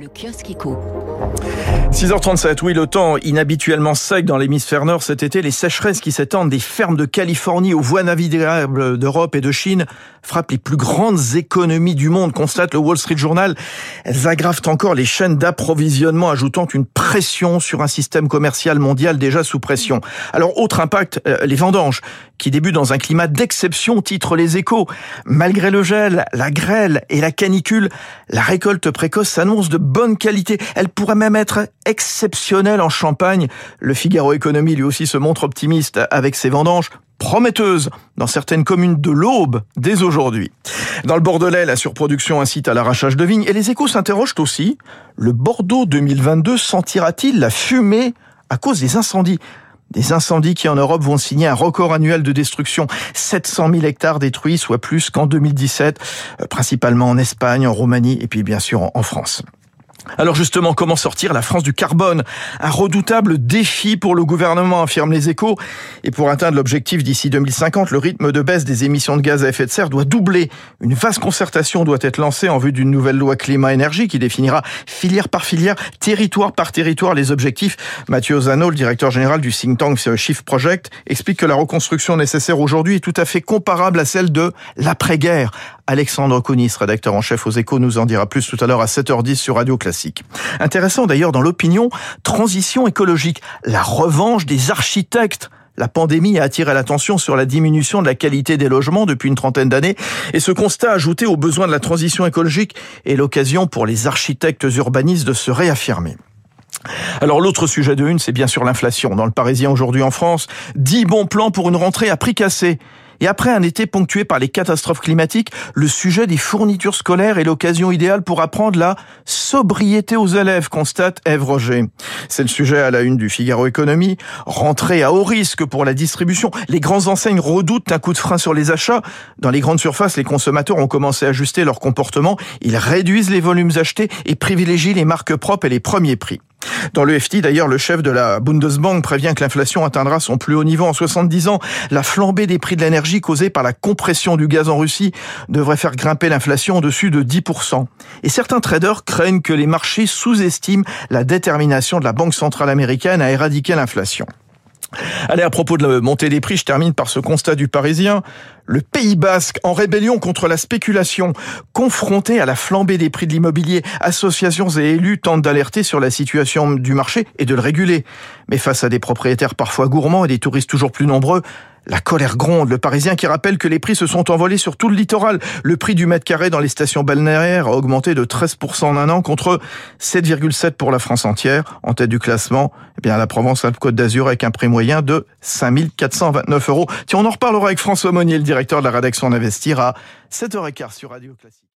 Le kiosque éco. 6h37, oui, le temps inhabituellement sec dans l'hémisphère nord cet été, les sécheresses qui s'étendent des fermes de Californie aux voies navigables d'Europe et de Chine frappent les plus grandes économies du monde, constate le Wall Street Journal. Elles aggravent encore les chaînes d'approvisionnement, ajoutant une pression sur un système commercial mondial déjà sous pression. Alors, autre impact, euh, les vendanges, qui débutent dans un climat d'exception, titre les échos. Malgré le gel, la grêle et la canicule, la récolte précoce s'annonce de bonne qualité. Elle pourrait même être exceptionnelle en Champagne. Le Figaro Économie lui aussi se montre optimiste avec ses vendanges prometteuses dans certaines communes de l'Aube dès aujourd'hui. Dans le Bordelais, la surproduction incite à l'arrachage de vignes et les échos s'interrogent aussi. Le Bordeaux 2022 sentira-t-il la fumée à cause des incendies? Des incendies qui en Europe vont signer un record annuel de destruction. 700 000 hectares détruits, soit plus qu'en 2017, euh, principalement en Espagne, en Roumanie et puis bien sûr en France. Alors justement, comment sortir la France du carbone? Un redoutable défi pour le gouvernement, affirment les échos. Et pour atteindre l'objectif d'ici 2050, le rythme de baisse des émissions de gaz à effet de serre doit doubler. Une vaste concertation doit être lancée en vue d'une nouvelle loi climat-énergie qui définira filière par filière, territoire par territoire les objectifs. Mathieu Zano, le directeur général du think tank Shift Project, explique que la reconstruction nécessaire aujourd'hui est tout à fait comparable à celle de l'après-guerre. Alexandre Kounis, rédacteur en chef aux échos, nous en dira plus tout à l'heure à 7h10 sur Radio Classique. Intéressant d'ailleurs dans l'opinion, transition écologique, la revanche des architectes. La pandémie a attiré l'attention sur la diminution de la qualité des logements depuis une trentaine d'années et ce constat ajouté aux besoins de la transition écologique est l'occasion pour les architectes urbanistes de se réaffirmer. Alors l'autre sujet de une, c'est bien sûr l'inflation. Dans le Parisien aujourd'hui en France, 10 bons plans pour une rentrée à prix cassé. Et après un été ponctué par les catastrophes climatiques, le sujet des fournitures scolaires est l'occasion idéale pour apprendre la sobriété aux élèves, constate Ève Roger. C'est le sujet à la une du Figaro Économie. Rentrée à haut risque pour la distribution. Les grandes enseignes redoutent un coup de frein sur les achats. Dans les grandes surfaces, les consommateurs ont commencé à ajuster leur comportement. Ils réduisent les volumes achetés et privilégient les marques propres et les premiers prix. Dans le FT, d'ailleurs, le chef de la Bundesbank prévient que l'inflation atteindra son plus haut niveau en 70 ans. La flambée des prix de l'énergie causée par la compression du gaz en Russie devrait faire grimper l'inflation au-dessus de 10%. Et certains traders craignent que les marchés sous-estiment la détermination de la Banque centrale américaine à éradiquer l'inflation. Allez, à propos de la montée des prix, je termine par ce constat du Parisien. Le Pays basque, en rébellion contre la spéculation, confronté à la flambée des prix de l'immobilier, associations et élus tentent d'alerter sur la situation du marché et de le réguler. Mais face à des propriétaires parfois gourmands et des touristes toujours plus nombreux, la colère gronde. Le Parisien qui rappelle que les prix se sont envolés sur tout le littoral. Le prix du mètre carré dans les stations balnéaires a augmenté de 13% en un an contre 7,7 pour la France entière. En tête du classement, eh bien, la Provence-Alpes-Côte d'Azur avec un prix moyen de 5429 euros. Tiens, on en reparlera avec François Monnier, le directeur de la rédaction d'Investir à 7h15 sur Radio Classique.